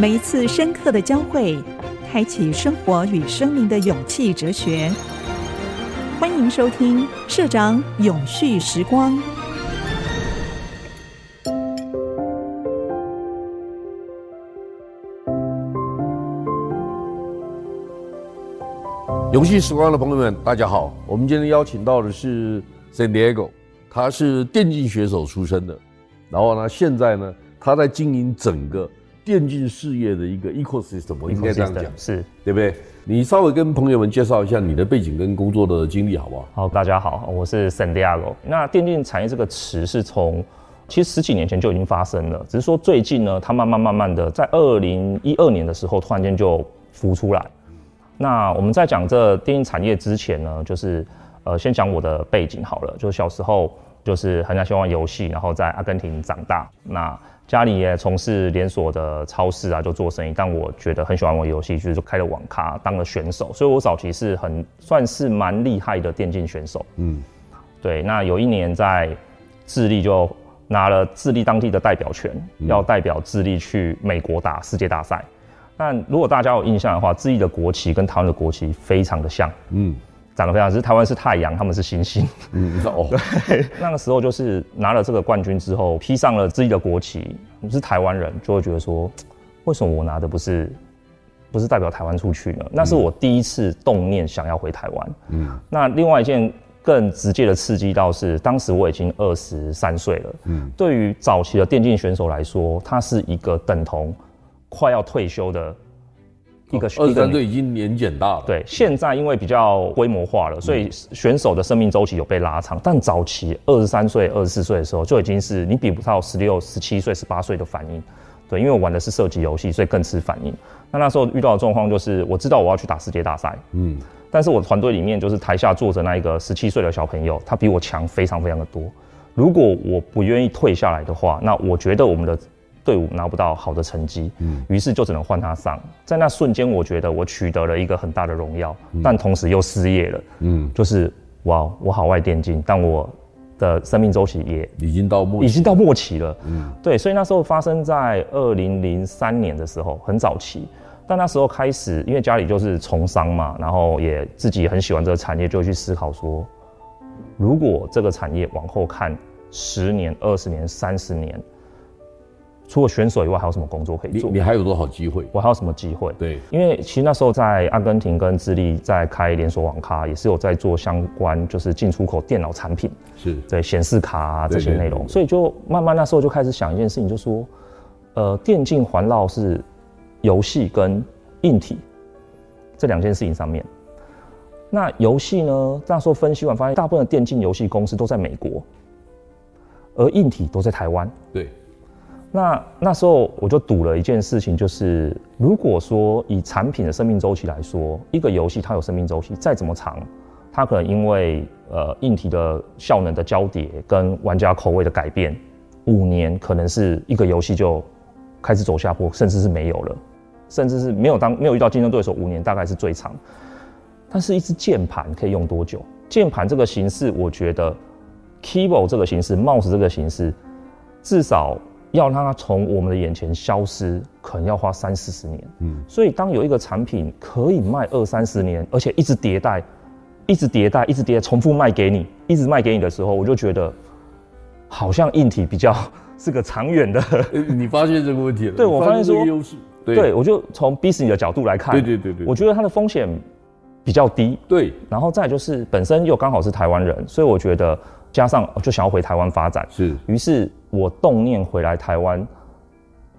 每一次深刻的交汇，开启生活与生命的勇气哲学。欢迎收听《社长永续时光》。永续时光的朋友们，大家好。我们今天邀请到的是 San Diego，他是电竞选手出身的，然后呢，现在呢，他在经营整个。电竞事业的一个 ecosystem，我应该这样讲，是对不对？你稍微跟朋友们介绍一下你的背景跟工作的经历，好不好？好，大家好，我是 San Diego。那电竞产业这个词是从其实十几年前就已经发生了，只是说最近呢，它慢慢慢慢的在二零一二年的时候突然间就浮出来。那我们在讲这电竞产业之前呢，就是呃，先讲我的背景好了，就是小时候就是很喜欢玩游戏，然后在阿根廷长大。那家里也从事连锁的超市啊，就做生意。但我觉得很喜欢玩游戏，就是就开了网咖，当了选手。所以我早期是很算是蛮厉害的电竞选手。嗯，对。那有一年在智利就拿了智利当地的代表权，嗯、要代表智利去美国打世界大赛。但如果大家有印象的话，智利的国旗跟台湾的国旗非常的像。嗯。长得非常，只是台湾是太阳，他们是星星。嗯，你知道哦。对，那个时候就是拿了这个冠军之后，披上了自己的国旗，你是台湾人，就会觉得说，为什么我拿的不是，不是代表台湾出去呢？那是我第一次动念想要回台湾。嗯。那另外一件更直接的刺激到是，当时我已经二十三岁了。嗯。对于早期的电竞选手来说，他是一个等同快要退休的。一个二十三岁已经年纪很大了。对，现在因为比较规模化了，所以选手的生命周期有被拉长。但早期二十三岁、二十四岁的时候，就已经是你比不到十六、十七岁、十八岁的反应。对，因为我玩的是射击游戏，所以更吃反应。那那时候遇到的状况就是，我知道我要去打世界大赛，嗯，但是我团队里面就是台下坐着那一个十七岁的小朋友，他比我强非常非常的多。如果我不愿意退下来的话，那我觉得我们的。队伍拿不到好的成绩，嗯，于是就只能换他上。在那瞬间，我觉得我取得了一个很大的荣耀，嗯，但同时又失业了，嗯，就是哇，我好爱电竞，但我的生命周期也已经到末期，已经到末期了，嗯，对，所以那时候发生在二零零三年的时候，很早期，但那时候开始，因为家里就是从商嘛，然后也自己很喜欢这个产业，就去思考说，如果这个产业往后看十年、二十年、三十年。除了选手以外，还有什么工作可以做？你，你还有多少机会？我还有什么机会？对，因为其实那时候在阿根廷跟智利在开连锁网咖，也是有在做相关，就是进出口电脑产品，是对显示卡啊这些内容，所以就慢慢那时候就开始想一件事情，就说，呃，电竞环绕是游戏跟硬体这两件事情上面。那游戏呢，那时候分析完发现，大部分的电竞游戏公司都在美国，而硬体都在台湾。对。那那时候我就赌了一件事情，就是如果说以产品的生命周期来说，一个游戏它有生命周期，再怎么长，它可能因为呃硬体的效能的交叠跟玩家口味的改变，五年可能是一个游戏就开始走下坡，甚至是没有了，甚至是没有当没有遇到竞争对手，五年大概是最长。但是一支键盘可以用多久？键盘这个形式，我觉得 keyboard 这个形式，mouse 这个形式，至少。要让它从我们的眼前消失，可能要花三四十年。嗯，所以当有一个产品可以卖二三十年，而且一直迭代，一直迭代，一直迭代，重复卖给你，一直卖给你的时候，我就觉得好像硬体比较 是个长远的。你发现这个问题了？对，我发现说优势。对，我就从 business 的角度来看，对对对对，我觉得它的风险比较低。对，然后再就是本身又刚好是台湾人，所以我觉得。加上就想要回台湾发展，是，于是我动念回来台湾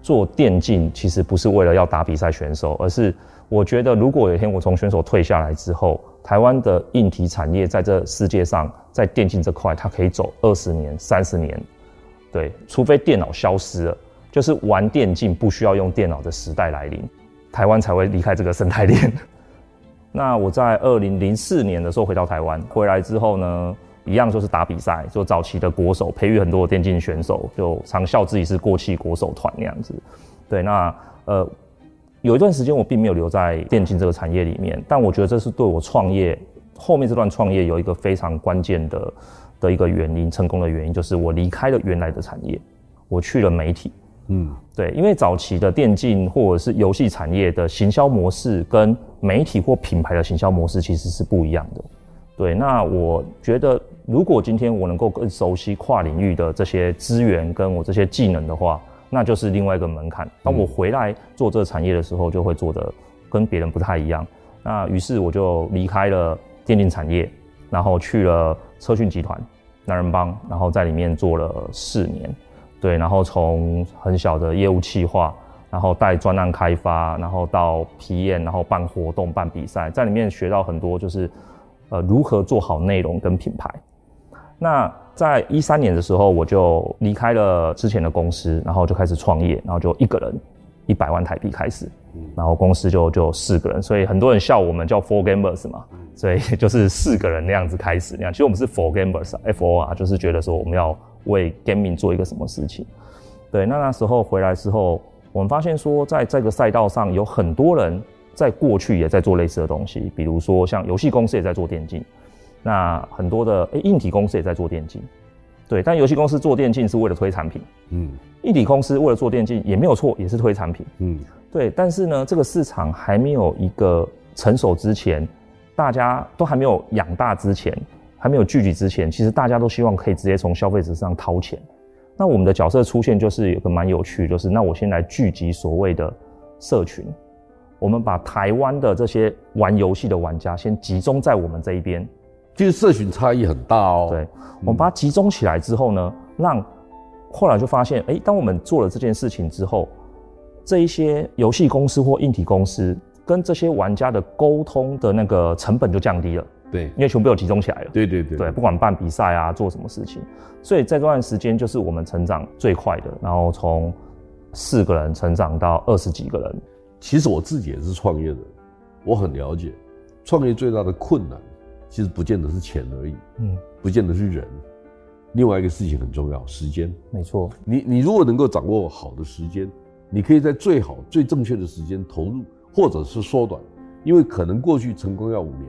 做电竞，其实不是为了要打比赛选手，而是我觉得如果有一天我从选手退下来之后，台湾的硬体产业在这世界上，在电竞这块，它可以走二十年、三十年，对，除非电脑消失了，就是玩电竞不需要用电脑的时代来临，台湾才会离开这个生态链。那我在二零零四年的时候回到台湾，回来之后呢，一样就是打比赛，就早期的国手，培育很多的电竞选手，就常笑自己是过气国手团那样子。对，那呃，有一段时间我并没有留在电竞这个产业里面，但我觉得这是对我创业后面这段创业有一个非常关键的的一个原因，成功的原因就是我离开了原来的产业，我去了媒体。嗯，对，因为早期的电竞或者是游戏产业的行销模式跟媒体或品牌的行销模式其实是不一样的。对，那我觉得如果今天我能够更熟悉跨领域的这些资源跟我这些技能的话，那就是另外一个门槛。当我回来做这个产业的时候，就会做的跟别人不太一样。那于是我就离开了电竞产业，然后去了车讯集团、男人帮，然后在里面做了四年。对，然后从很小的业务企划，然后带专案开发，然后到批验然后办活动、办比赛，在里面学到很多，就是呃如何做好内容跟品牌。那在一三年的时候，我就离开了之前的公司，然后就开始创业，然后就一个人一百万台币开始，然后公司就就四个人，所以很多人笑我们叫 Four Gamers 嘛，所以 就是四个人那样子开始那样。其实我们是 Four Gamers，F O R 就是觉得说我们要为 Gaming 做一个什么事情。对，那那时候回来之后，我们发现说在这个赛道上有很多人在过去也在做类似的东西，比如说像游戏公司也在做电竞。那很多的诶，硬体公司也在做电竞，对，但游戏公司做电竞是为了推产品，嗯，硬体公司为了做电竞也没有错，也是推产品，嗯，对，但是呢，这个市场还没有一个成熟之前，大家都还没有养大之前，还没有聚集之前，其实大家都希望可以直接从消费者上掏钱。那我们的角色出现就是有个蛮有趣，就是那我先来聚集所谓的社群，我们把台湾的这些玩游戏的玩家先集中在我们这一边。其实社群差异很大哦。对，我们把它集中起来之后呢，让后来就发现，哎，当我们做了这件事情之后，这一些游戏公司或硬体公司跟这些玩家的沟通的那个成本就降低了。对，因为全部有集中起来了。对对对。对，不管办比赛啊，做什么事情，所以在这段时间就是我们成长最快的，然后从四个人成长到二十几个人。其实我自己也是创业的，我很了解创业最大的困难。其实不见得是钱而已，嗯，不见得是人。另外一个事情很重要，时间。没错，你你如果能够掌握好的时间，你可以在最好、最正确的时间投入，或者是缩短。因为可能过去成功要五年，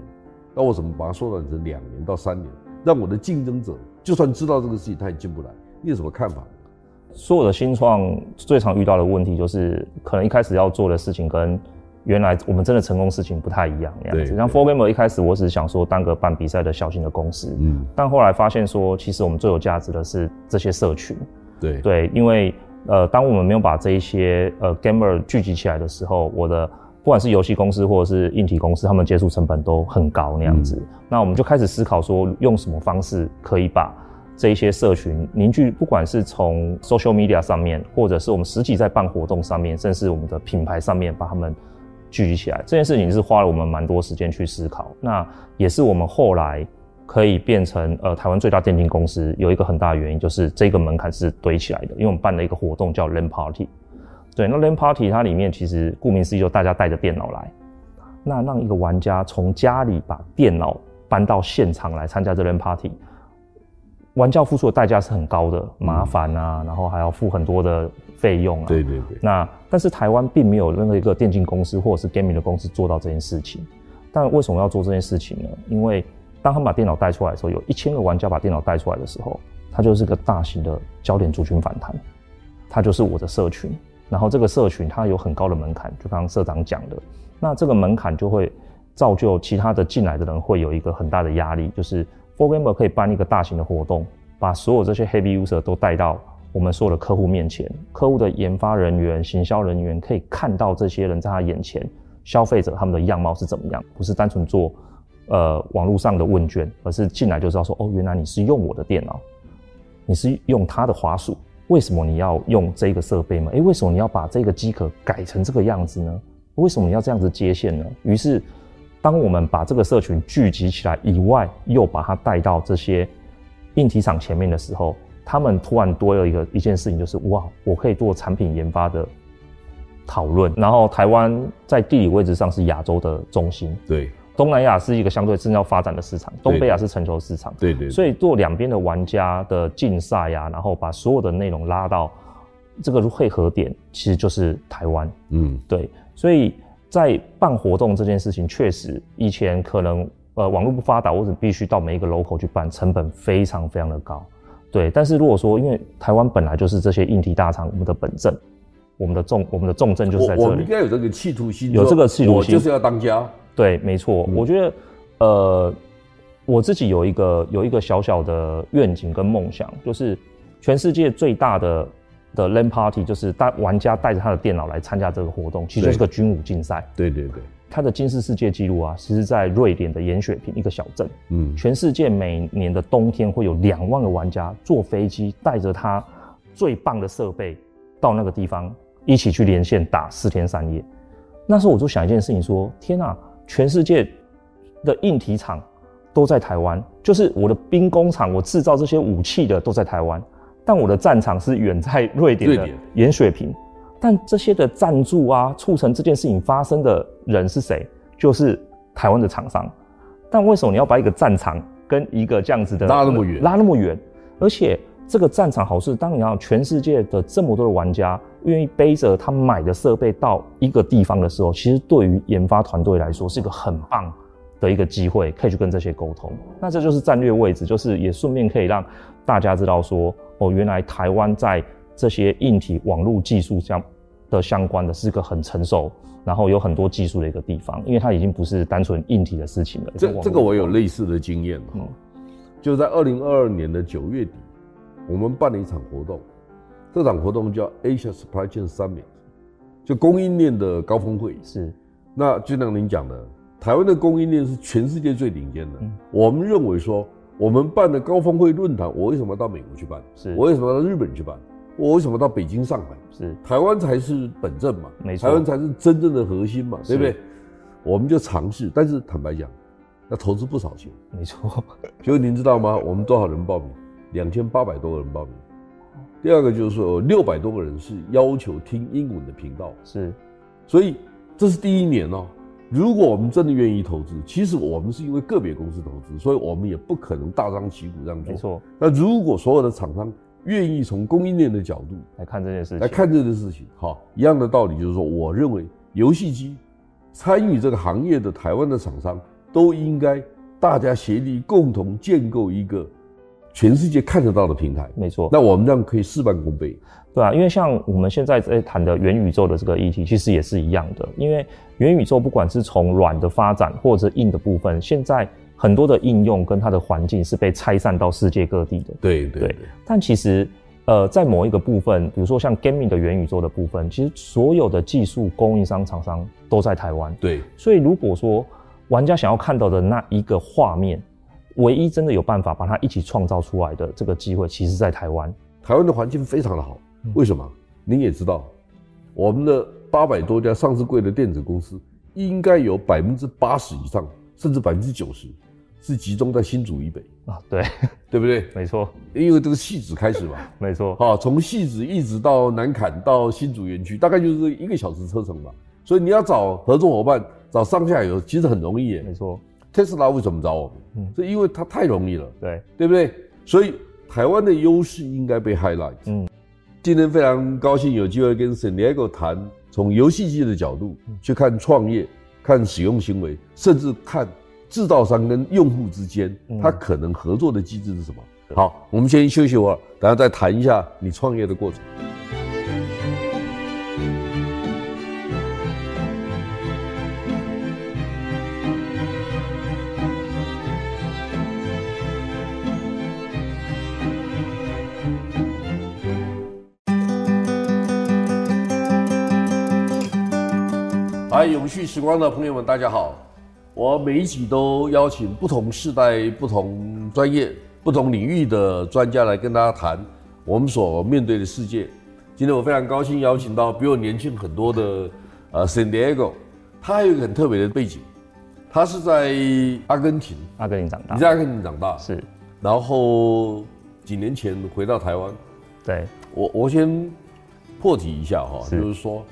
那我怎么把它缩短成两年到三年，让我的竞争者就算知道这个事情，他也进不来。你有什么看法？所有的新创最常遇到的问题就是，可能一开始要做的事情跟。原来我们真的成功事情不太一样，那样子。像 For Gamer 一开始我只是想说当个办比赛的小型的公司，嗯，但后来发现说，其实我们最有价值的是这些社群，对对，因为呃，当我们没有把这一些呃 Gamer 聚集起来的时候，我的不管是游戏公司或者是硬体公司，他们接触成本都很高那样子。嗯、那我们就开始思考说，用什么方式可以把这一些社群凝聚，不管是从 Social Media 上面，或者是我们实际在办活动上面，甚至我们的品牌上面，把他们。聚集起来。这件事情是花了我们蛮多时间去思考，那也是我们后来可以变成呃台湾最大电竞公司有一个很大的原因，就是这个门槛是堆起来的，因为我们办了一个活动叫 LAN Party，对，那 LAN Party 它里面其实顾名思义就大家带着电脑来，那让一个玩家从家里把电脑搬到现场来参加这 LAN Party。玩家付出的代价是很高的，麻烦啊，然后还要付很多的费用啊。对对对。那但是台湾并没有任何一个电竞公司或者是 gaming 的公司做到这件事情。但为什么要做这件事情呢？因为当他们把电脑带出来的时候，有一千个玩家把电脑带出来的时候，它就是个大型的焦点族群反弹，它就是我的社群。然后这个社群它有很高的门槛，就刚刚社长讲的，那这个门槛就会造就其他的进来的人会有一个很大的压力，就是。f o r Gamer 可以办一个大型的活动，把所有这些 Heavy User 都带到我们所有的客户面前。客户的研发人员、行销人员可以看到这些人在他眼前，消费者他们的样貌是怎么样，不是单纯做呃网络上的问卷，而是进来就知道说，哦，原来你是用我的电脑，你是用他的滑鼠，为什么你要用这个设备吗？诶，为什么你要把这个机壳改成这个样子呢？为什么你要这样子接线呢？于是。当我们把这个社群聚集起来以外，又把它带到这些硬体厂前面的时候，他们突然多了一个一件事情，就是哇，我可以做产品研发的讨论。然后台湾在地理位置上是亚洲的中心，对，东南亚是一个相对正要发展的市场，东北亚是全球市场，对对，对。所以做两边的玩家的竞赛呀，然后把所有的内容拉到这个汇合点，其实就是台湾。嗯，对，所以。在办活动这件事情，确实以前可能呃网络不发达，或者必须到每一个 local 去办，成本非常非常的高。对，但是如果说因为台湾本来就是这些硬体大厂，我们的本镇，我们的重我们的重镇就是在这里，我们应该有这个企图心，有这个企图心，就是要当家。对，没错，嗯、我觉得，呃，我自己有一个有一个小小的愿景跟梦想，就是全世界最大的的 LAN party，就是大玩家带着他的电脑来参加这个活动，其实就是个军武竞赛。对对对。它的金氏世界纪录啊，其实在瑞典的盐水平一个小镇。嗯，全世界每年的冬天会有两万个玩家坐飞机带着他最棒的设备到那个地方一起去连线打四天三夜。那时候我就想一件事情说：天啊，全世界的硬体厂都在台湾，就是我的兵工厂，我制造这些武器的都在台湾，但我的战场是远在瑞典的盐水平。但这些的赞助啊，促成这件事情发生的人是谁？就是台湾的厂商。但为什么你要把一个战场跟一个这样子的拉那么远？拉那么远，而且这个战场好是，当你要全世界的这么多的玩家愿意背着他买的设备到一个地方的时候，其实对于研发团队来说是一个很棒的一个机会，可以去跟这些沟通。那这就是战略位置，就是也顺便可以让大家知道说，哦，原来台湾在这些硬体网络技术上。的相关的是个很成熟，然后有很多技术的一个地方，因为它已经不是单纯硬体的事情了。这这个我有类似的经验，嗯，就在二零二二年的九月底，我们办了一场活动，这场活动叫 Asia Supply Chain Summit，就供应链的高峰会。是，那就像您讲的，台湾的供应链是全世界最顶尖的。嗯，我们认为说，我们办的高峰会论坛，我为什么要到美国去办？是我为什么要到日本去办？我为什么到北京、上海？是台湾才是本镇嘛？没错，台湾才是真正的核心嘛，对不对？我们就尝试，但是坦白讲，要投资不少钱。没错。就您知道吗？我们多少人报名？两千八百多个人报名。第二个就是说，六百多个人是要求听英文的频道。是。所以这是第一年哦。如果我们真的愿意投资，其实我们是因为个别公司投资，所以我们也不可能大张旗鼓这样做。没错。那如果所有的厂商，愿意从供应链的角度来看这件事情，来看这件事情，好，一样的道理就是说，我认为游戏机参与这个行业的台湾的厂商都应该大家协力共同建构一个全世界看得到的平台。没错，那我们这样可以事半功倍，对啊，因为像我们现在在谈的元宇宙的这个议题，其实也是一样的。因为元宇宙不管是从软的发展或者硬的部分，现在。很多的应用跟它的环境是被拆散到世界各地的。对对，对，对。但其实，呃，在某一个部分，比如说像 gaming 的元宇宙的部分，其实所有的技术供应商厂商都在台湾。对。所以如果说玩家想要看到的那一个画面，唯一真的有办法把它一起创造出来的这个机会，其实在台湾。台湾的环境非常的好。为什么？您也知道，我们的八百多家上市柜的电子公司，应该有百分之八十以上，甚至百分之九十。是集中在新竹以北啊，对，对不对？没错，因为这个戏子开始嘛，没错。好，从戏子一直到南坎到新竹园区，大概就是一个小时车程吧。所以你要找合作伙伴，找上下游，其实很容易耶。没错。特斯拉为什么找我们？嗯，是因为它太容易了。对，对不对？所以台湾的优势应该被 highlight。嗯，今天非常高兴有机会跟 San Diego 谈，从游戏机的角度去看创业，看使用行为，甚至看。制造商跟用户之间，他可能合作的机制是什么？嗯、好，我们先休息一会儿，等下再谈一下你创业的过程。来，永续时光的朋友们，大家好。我每一集都邀请不同世代、不同专业、不同领域的专家来跟大家谈我们所面对的世界。今天我非常高兴邀请到比我年轻很多的呃 San Diego，他还有一个很特别的背景，他是在阿根廷，阿根廷长大，你在阿根廷长大是，然后几年前回到台湾。对，我我先破题一下哈，就是说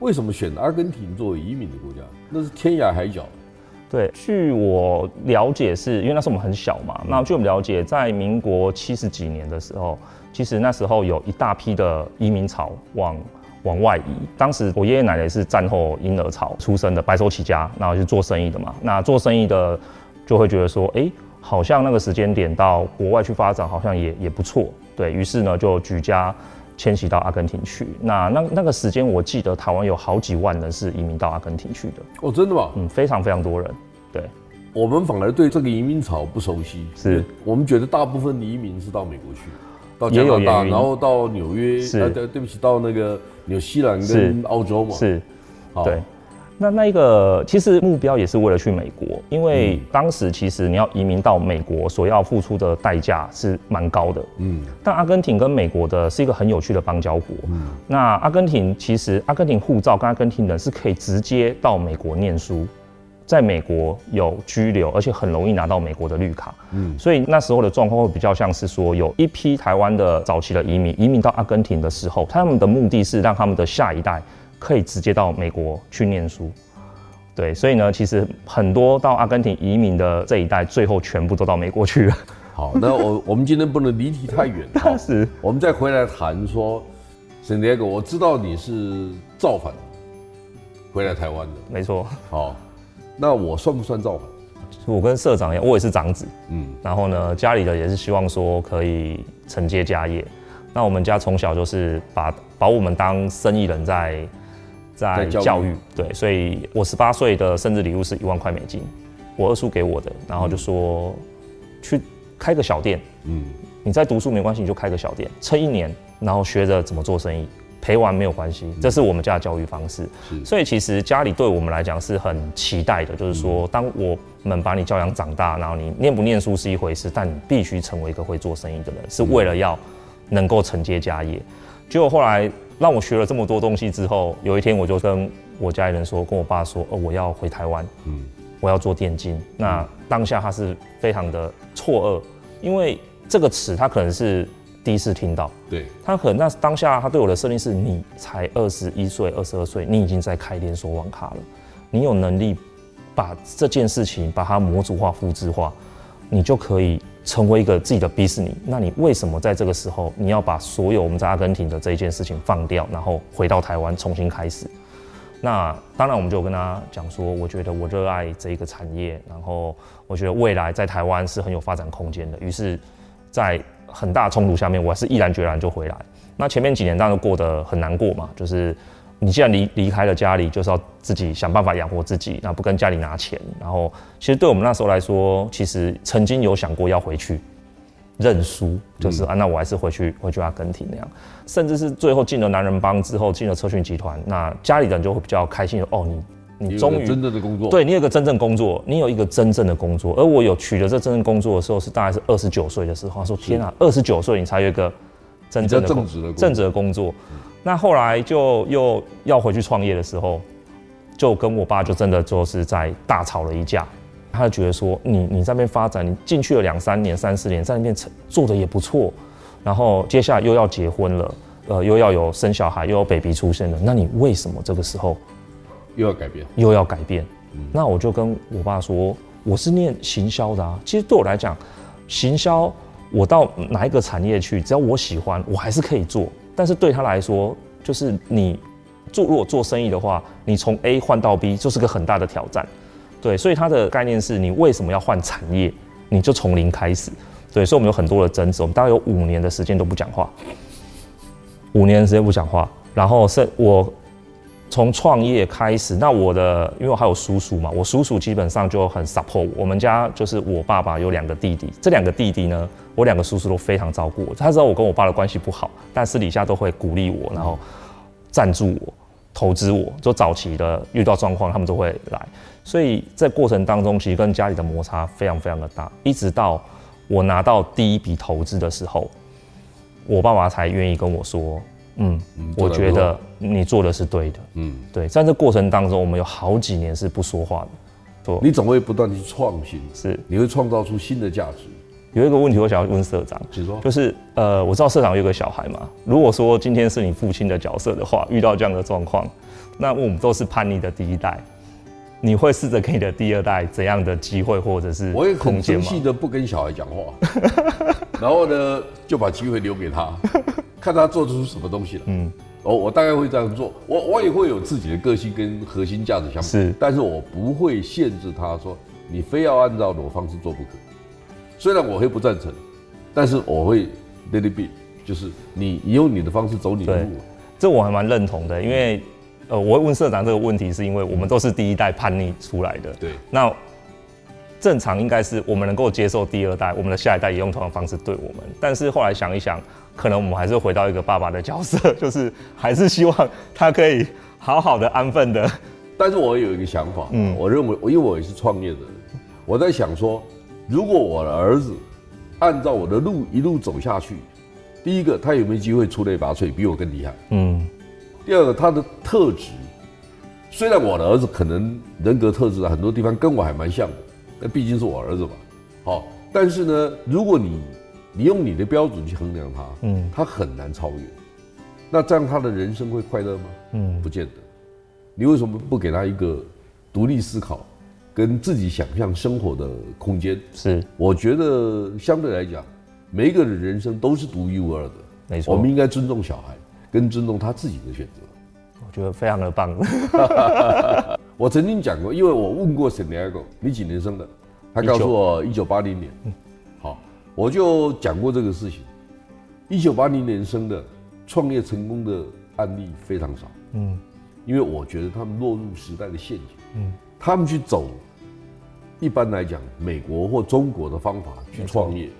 为什么选阿根廷作为移民的国家？那是天涯海角。对，据我了解是，是因为那时候我们很小嘛。嗯、那据我们了解，在民国七十几年的时候，其实那时候有一大批的移民潮往往外移。当时我爷爷奶奶是战后婴儿潮出生的，白手起家，然后就做生意的嘛。那做生意的就会觉得说，哎，好像那个时间点到国外去发展，好像也也不错。对，于是呢，就举家迁徙到阿根廷去。那那那个时间，我记得台湾有好几万人是移民到阿根廷去的。哦，真的吗？嗯，非常非常多人。对，我们反而对这个移民潮不熟悉。是我们觉得大部分移民是到美国去，到加拿大，然后到纽约。是，对，对不起，到那个纽西兰跟澳洲嘛。是，好对。那那一个其实目标也是为了去美国，因为当时其实你要移民到美国，所要付出的代价是蛮高的。嗯，但阿根廷跟美国的是一个很有趣的邦交国。嗯，那阿根廷其实阿根廷护照跟阿根廷人是可以直接到美国念书，在美国有居留，而且很容易拿到美国的绿卡。嗯，所以那时候的状况会比较像是说，有一批台湾的早期的移民移民到阿根廷的时候，他们的目的是让他们的下一代。可以直接到美国去念书，对，所以呢，其实很多到阿根廷移民的这一代，最后全部都到美国去了。好，那我 我们今天不能离题太远，但是我们再回来谈说，Santiago，我知道你是造反回来台湾的，没错。好，那我算不算造反？我跟社长一样，我也是长子，嗯，然后呢，家里的也是希望说可以承接家业。那我们家从小就是把把我们当生意人在。在教育，对，所以我十八岁的生日礼物是一万块美金，我二叔给我的，然后就说、嗯、去开个小店，嗯，你在读书没关系，你就开个小店，撑一年，然后学着怎么做生意，陪玩没有关系，这是我们家的教育方式。嗯、所以其实家里对我们来讲是很期待的，就是说，当我们把你教养长大，然后你念不念书是一回事，但你必须成为一个会做生意的人，是为了要能够承接家业。结果后来。让我学了这么多东西之后，有一天我就跟我家里人说，跟我爸说，哦，我要回台湾，嗯，我要做电竞。那当下他是非常的错愕，因为这个词他可能是第一次听到，对，他可能那当下他对我的设定是，你才二十一岁、二十二岁，你已经在开连锁网咖了，你有能力把这件事情把它模组化、复制化，你就可以。成为一个自己的 business，那你为什么在这个时候你要把所有我们在阿根廷的这一件事情放掉，然后回到台湾重新开始？那当然，我们就跟他讲说，我觉得我热爱这一个产业，然后我觉得未来在台湾是很有发展空间的。于是，在很大冲突下面，我还是毅然决然就回来。那前面几年当然过得很难过嘛，就是。你既然离离开了家里，就是要自己想办法养活自己，然后不跟家里拿钱。然后，其实对我们那时候来说，其实曾经有想过要回去认输，就是、嗯、啊，那我还是回去回去阿根廷那样。甚至是最后进了男人帮之后，进了车讯集团，那家里人就会比较开心哦，你你终于真正的工作，对你有个真正工作，你有一个真正的工作。而我有取得这真正工作的时候，是大概是二十九岁的时候。他说：“天啊，二十九岁你才有一个真正的正职的正职的工作。嗯”那后来就又要回去创业的时候，就跟我爸就真的就是在大吵了一架。他就觉得说你，你你在那边发展，你进去了两三年、三四年，在那边做的也不错，然后接下来又要结婚了，呃，又要有生小孩，又有 baby 出现了，那你为什么这个时候 又要改变？又要改变？嗯，那我就跟我爸说，我是念行销的啊，其实对我来讲，行销我到哪一个产业去，只要我喜欢，我还是可以做。但是对他来说，就是你做如果做生意的话，你从 A 换到 B 就是个很大的挑战，对，所以他的概念是你为什么要换产业？你就从零开始，对，所以我们有很多的争执，我们大概有五年的时间都不讲话，五年的时间不讲话，然后是我。从创业开始，那我的因为我还有叔叔嘛，我叔叔基本上就很 support 我。我们家就是我爸爸有两个弟弟，这两个弟弟呢，我两个叔叔都非常照顾我。他知道我跟我爸的关系不好，但私底下都会鼓励我，然后赞助我、投资我。就早期的遇到状况，他们都会来。所以在过程当中，其实跟家里的摩擦非常非常的大，一直到我拿到第一笔投资的时候，我爸爸才愿意跟我说。嗯，我觉得你做的是对的。嗯，对，在这过程当中，我们有好几年是不说话的。对，你总会不断去创新，是，你会创造出新的价值。有一个问题，我想要问社长，请说，就是呃，我知道社长有个小孩嘛，如果说今天是你父亲的角色的话，遇到这样的状况，那我们都是叛逆的第一代，你会试着给你的第二代怎样的机会或者是？我也很生气的不跟小孩讲话，然后呢，就把机会留给他。看他做出什么东西了。嗯，我我大概会这样做。我我也会有自己的个性跟核心价值相比。是，但是我不会限制他说你非要按照我方式做不可。虽然我会不赞成，但是我会 let it be，就是你你用你的方式走你的路。这我还蛮认同的，因为呃，我会问社长这个问题，是因为我们都是第一代叛逆出来的。对，那正常应该是我们能够接受第二代，我们的下一代也用同样的方式对我们。但是后来想一想，可能我们还是回到一个爸爸的角色，就是还是希望他可以好好的安分的。但是我有一个想法，嗯，我认为，因为我也是创业的人，我在想说，如果我的儿子按照我的路一路走下去。第一个，他有没有机会出类拔萃，比我更厉害？嗯。第二个，他的特质，虽然我的儿子可能人格特质很多地方跟我还蛮像的，那毕竟是我儿子嘛。好，但是呢，如果你你用你的标准去衡量他，嗯，他很难超越。那这样他的人生会快乐吗？嗯，不见得。你为什么不给他一个独立思考，跟自己想象生活的空间？是，我觉得相对来讲。每一个人人生都是独一无二的，没错。我们应该尊重小孩，跟尊重他自己的选择。我觉得非常的棒。我曾经讲过，因为我问过 Santiago，你几年生的？他告诉我一九八零年。好，我就讲过这个事情。一九八零年生的，创业成功的案例非常少。嗯，因为我觉得他们落入时代的陷阱。嗯，他们去走，一般来讲，美国或中国的方法去创业。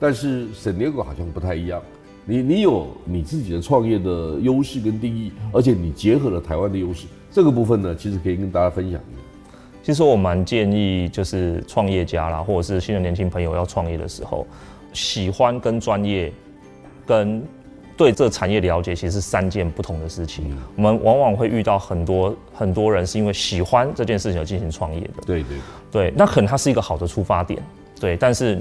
但是 Santiago 好像不太一样，你你有你自己的创业的优势跟定义，而且你结合了台湾的优势，这个部分呢，其实可以跟大家分享一下。其实我蛮建议，就是创业家啦，或者是新的年轻朋友要创业的时候，喜欢跟专业，跟对这产业了解，其实是三件不同的事情。嗯、我们往往会遇到很多很多人是因为喜欢这件事情而进行创业的。对对对，那可能它是一个好的出发点，对，但是。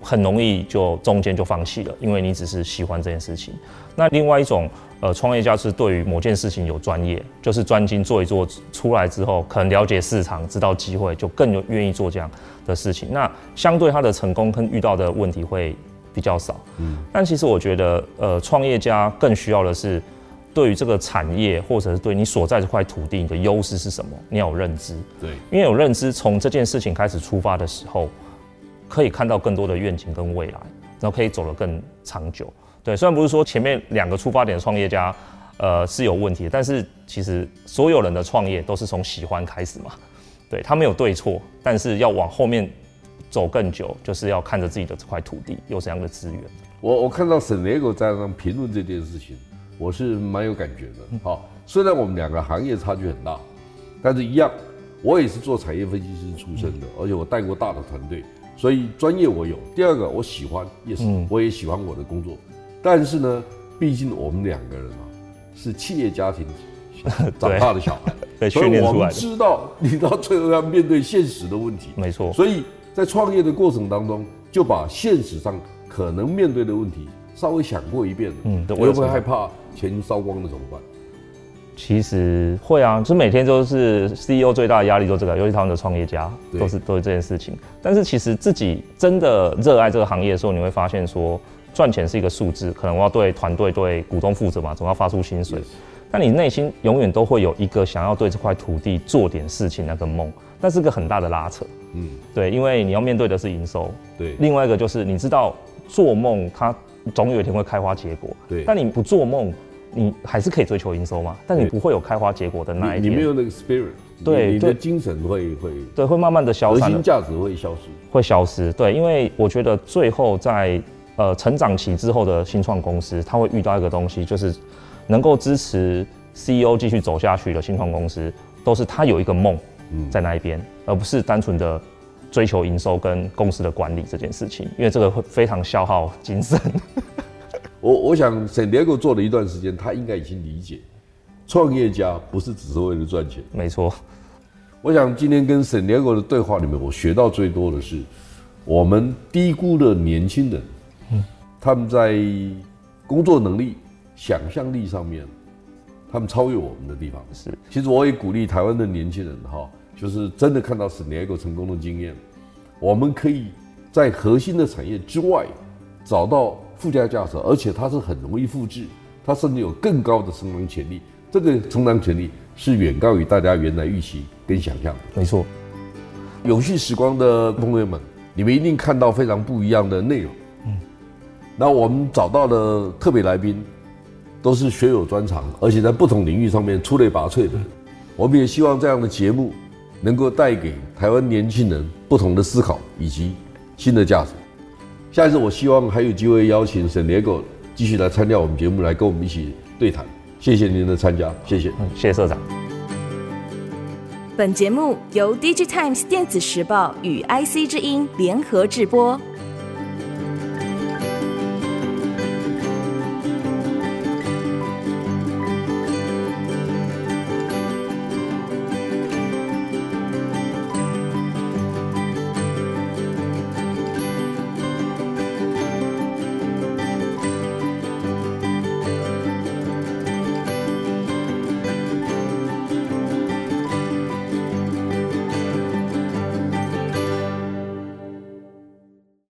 很容易就中间就放弃了，因为你只是喜欢这件事情。那另外一种呃创业家是对于某件事情有专业，就是专精做一做出来之后，可能了解市场，知道机会，就更有愿意做这样的事情。那相对他的成功跟遇到的问题会比较少。嗯，但其实我觉得呃创业家更需要的是对于这个产业或者是对你所在这块土地你的优势是什么，你要有认知。对，因为有认知，从这件事情开始出发的时候。可以看到更多的愿景跟未来，然后可以走得更长久。对，虽然不是说前面两个出发点创业家，呃是有问题，但是其实所有人的创业都是从喜欢开始嘛。对，他没有对错，但是要往后面走更久，就是要看着自己的这块土地有怎样的资源。我我看到 Santiago 在那评论这件事情，我是蛮有感觉的。好，虽然我们两个行业差距很大，但是一样，我也是做产业分析师出身的，而且我带过大的团队。所以专业我有，第二个我喜欢，也是我也喜欢我的工作，但是呢，毕竟我们两个人啊是企业家庭 长大的小孩，对，训练出来的。所以我们知道你到最后要面对现实的问题，没错。所以在创业的过程当中，就把现实上可能面对的问题稍微想过一遍，嗯，我又不会害怕钱烧光了怎么办？其实会啊，就每天都是 CEO 最大的压力，就这个，尤其他们的创业家都是都是这件事情。但是其实自己真的热爱这个行业的时候，你会发现说，赚钱是一个数字，可能我要对团队、对股东负责嘛，总要发出薪水。但你内心永远都会有一个想要对这块土地做点事情那个梦，那是个很大的拉扯。嗯，对，因为你要面对的是营收。对，另外一个就是你知道做梦它总有一天会开花结果。对，但你不做梦。你还是可以追求营收嘛，但你不会有开花结果的那一天。你没有那个 spirit，对，你的精神会会对，会慢慢的消失，核心价值会消失，会消失。对，因为我觉得最后在呃成长期之后的新创公司，他会遇到一个东西，就是能够支持 CEO 继续走下去的新创公司，都是他有一个梦在那一边，嗯、而不是单纯的追求营收跟公司的管理这件事情，因为这个会非常消耗精神。我我想，Santiago 做了一段时间，他应该已经理解，创业家不是只是为了赚钱。没错。我想今天跟 Santiago 的对话里面，我学到最多的是，我们低估了年轻人，嗯，他们在工作能力、想象力上面，他们超越我们的地方是。其实我也鼓励台湾的年轻人哈，就是真的看到 Santiago 成功的经验，我们可以在核心的产业之外找到。附加价值，而且它是很容易复制，它甚至有更高的成长潜力。这个成长潜力是远高于大家原来预期跟想象的。没错，永续时光的朋友们，你们一定看到非常不一样的内容。嗯，那我们找到的特别来宾，都是学有专长，而且在不同领域上面出类拔萃的。我们也希望这样的节目能够带给台湾年轻人不同的思考以及新的价值。下一次我希望还有机会邀请 San Diego 继续来参加我们节目，来跟我们一起对谈。谢谢您的参加，谢谢，嗯，谢谢社长。本节目由 DigiTimes 电子时报与 IC 之音联合制播。